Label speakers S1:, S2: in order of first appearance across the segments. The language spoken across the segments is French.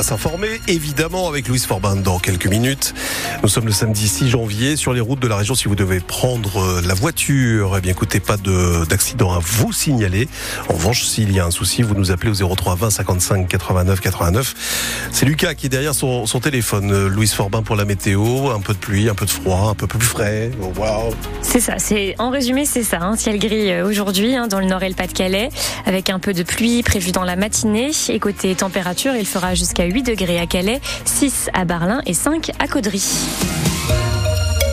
S1: va s'informer évidemment avec Louise Forbin dans quelques minutes. Nous sommes le samedi 6 janvier sur les routes de la région. Si vous devez prendre euh, la voiture, eh bien écoutez, pas d'accident à vous signaler. En revanche, s'il y a un souci, vous nous appelez au 03 20 55 89 89. C'est Lucas qui est derrière son, téléphone. Euh, Louise Forbin pour la météo, un peu de pluie, un peu de froid, un peu plus frais.
S2: Wow. C'est ça. C'est en résumé, c'est ça. Hein. ciel gris euh, aujourd'hui hein, dans le nord et le Pas-de-Calais, avec un peu de pluie prévue dans la matinée. Et côté température, il fera jusqu'à 8 degrés à Calais, 6 à Barlin et 5 à Caudry.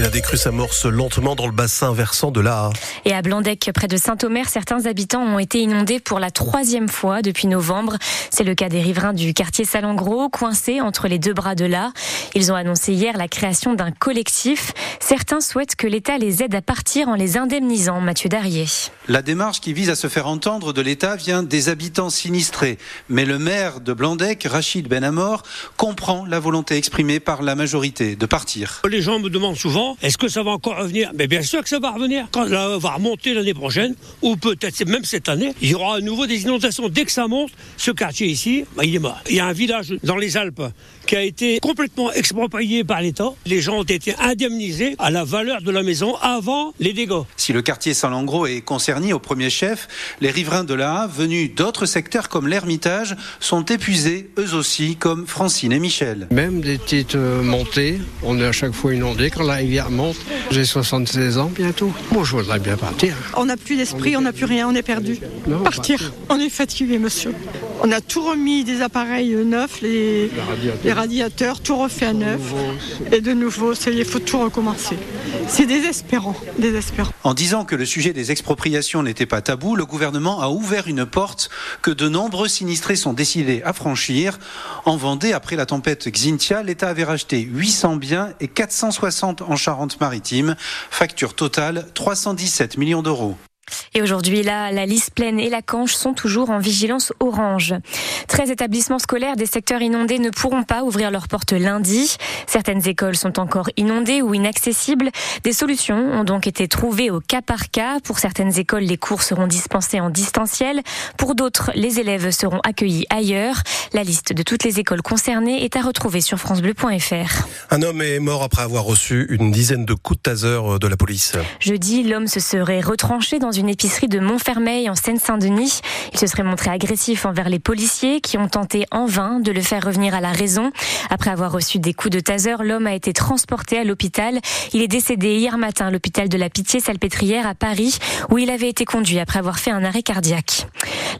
S1: Et la décrue s'amorce lentement dans le bassin versant de l'Aa.
S2: Et à Blandec, près de Saint-Omer, certains habitants ont été inondés pour la troisième fois depuis novembre. C'est le cas des riverains du quartier Salengro, coincés entre les deux bras de l'Aa. Ils ont annoncé hier la création d'un collectif. Certains souhaitent que l'État les aide à partir en les indemnisant. Mathieu Darrier.
S3: La démarche qui vise à se faire entendre de l'État vient des habitants sinistrés. Mais le maire de Blandec, Rachid Benamor, comprend la volonté exprimée par la majorité de partir.
S4: Les gens me demandent souvent est-ce que ça va encore revenir? Mais bien sûr que ça va revenir. Quand ça va remonter l'année prochaine, ou peut-être même cette année, il y aura à nouveau des inondations. Dès que ça monte, ce quartier ici, bah, il est mort. Il y a un village dans les Alpes qui a été complètement exproprié par l'État. Les gens ont été indemnisés à la valeur de la maison avant les dégâts.
S3: Si le quartier Saint-Langros est concerné au premier chef, les riverains de la venus d'autres secteurs comme l'Ermitage, sont épuisés eux aussi, comme Francine et Michel.
S5: Même des petites euh, montées, on est à chaque fois inondé quand la j'ai 76 ans bientôt. Moi, je voudrais bien partir.
S6: On n'a plus d'esprit, on n'a plus rien, on est perdu. partir. On est fatigué, monsieur. On a tout remis, des appareils neufs, les, radiateurs. tout refait à neuf. Et de nouveau, il faut tout recommencer. C'est désespérant, désespérant.
S3: En disant que le sujet des expropriations n'était pas tabou, le gouvernement a ouvert une porte que de nombreux sinistrés sont décidés à franchir. En Vendée, après la tempête Xintia, l'État avait racheté 800 biens et 460 en Charente-Maritime. Facture totale 317 millions d'euros.
S2: Et aujourd'hui, là, la liste pleine et la Canche sont toujours en vigilance orange. 13 établissements scolaires des secteurs inondés ne pourront pas ouvrir leurs portes lundi. Certaines écoles sont encore inondées ou inaccessibles. Des solutions ont donc été trouvées au cas par cas. Pour certaines écoles, les cours seront dispensés en distanciel. Pour d'autres, les élèves seront accueillis ailleurs. La liste de toutes les écoles concernées est à retrouver sur francebleu.fr.
S1: Un homme est mort après avoir reçu une dizaine de coups de taser de la police.
S2: Jeudi, l'homme se serait retranché dans une épicerie de Montfermeil en Seine-Saint-Denis. Il se serait montré agressif envers les policiers qui ont tenté en vain de le faire revenir à la raison. Après avoir reçu des coups de taser, l'homme a été transporté à l'hôpital. Il est décédé hier matin à l'hôpital de la Pitié-Salpêtrière à Paris où il avait été conduit après avoir fait un arrêt cardiaque.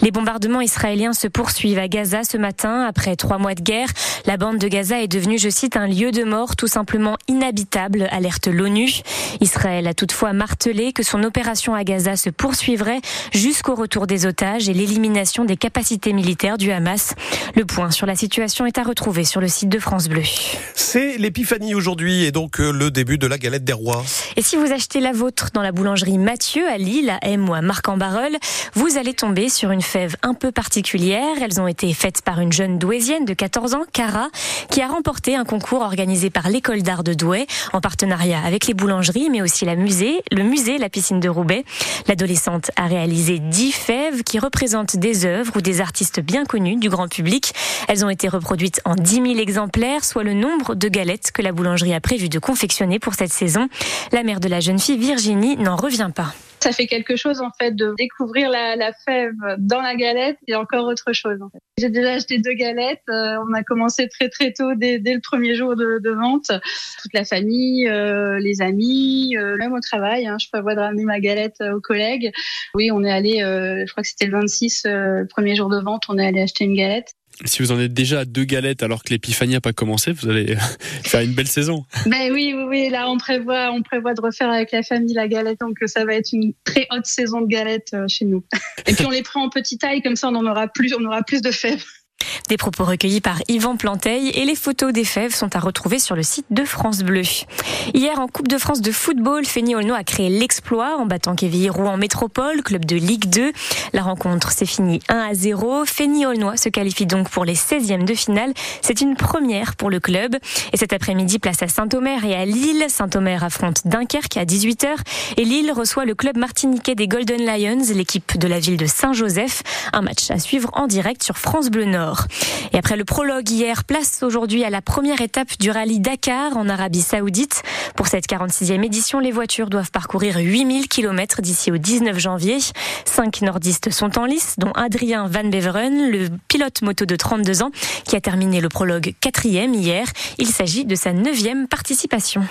S2: Les bombardements israéliens se poursuivent à Gaza ce matin après trois mois de guerre. La bande de Gaza est devenue, je cite, un lieu de mort tout simplement inhabitable, alerte l'ONU. Israël a toutefois martelé que son opération à Gaza se poursuivrait jusqu'au retour des otages et l'élimination des capacités militaires du Hamas. Le point sur la situation est à retrouver sur le site de France Bleu.
S1: C'est l'épiphanie aujourd'hui et donc euh, le début de la galette des rois.
S2: Et si vous achetez la vôtre dans la boulangerie Mathieu à Lille, à M ou à Marc-en-Barœul, vous allez tomber sur une fève un peu particulière. Elles ont été faites par une jeune douaisienne de 14 ans, Cara, qui a remporté un concours organisé par l'école d'art de Douai en partenariat avec les boulangeries mais aussi la musée, le musée La Piscine de Roubaix. L'adolescente a réalisé 10 fèves qui représentent des œuvres ou des artistes bien connus du grand public. Elles ont été reproduites en 10 000 exemplaires, soit le nombre de galettes que la boulangerie a prévu de confectionner pour cette saison. La mère de la jeune fille, Virginie, n'en revient pas.
S7: Ça fait quelque chose en fait de découvrir la, fève dans la galette et encore autre chose. J'ai déjà acheté deux galettes. Euh, on a commencé très très tôt dès, le premier jour de, vente. Toute la famille, euh, les amis, euh, même au travail. Hein, je prévois de ramener ma galette aux collègues. Oui, on est allé. je crois que c'était le 26, le premier jour de vente. On est allé acheter une galette
S8: si vous en êtes déjà à deux galettes alors que l'épiphanie n'a pas commencé, vous allez faire une belle saison.
S7: Ben oui, oui, là on prévoit, on prévoit de refaire avec la famille la galette, donc ça va être une très haute saison de galettes euh, chez nous. Et puis on les prend en petite taille, comme ça on en aura plus, on aura plus de fèves.
S2: Des propos recueillis par Yvan Planteil et les photos des fèves sont à retrouver sur le site de France Bleu. Hier, en Coupe de France de football, Fény Olno a créé l'exploit en battant Quevilly Rouen Métropole, club de Ligue 2. La rencontre s'est finie 1 à 0. Fény Olnois se qualifie donc pour les 16e de finale. C'est une première pour le club. Et cet après-midi, place à Saint-Omer et à Lille. Saint-Omer affronte Dunkerque à 18h et Lille reçoit le club martiniquais des Golden Lions, l'équipe de la ville de Saint-Joseph. Un match à suivre en direct sur France Bleu Nord. Et après le prologue hier, place aujourd'hui à la première étape du rallye Dakar en Arabie Saoudite. Pour cette 46e édition, les voitures doivent parcourir 8000 km d'ici au 19 janvier. Cinq nordistes sont en lice, dont Adrien Van Beveren, le pilote moto de 32 ans, qui a terminé le prologue quatrième hier. Il s'agit de sa neuvième participation.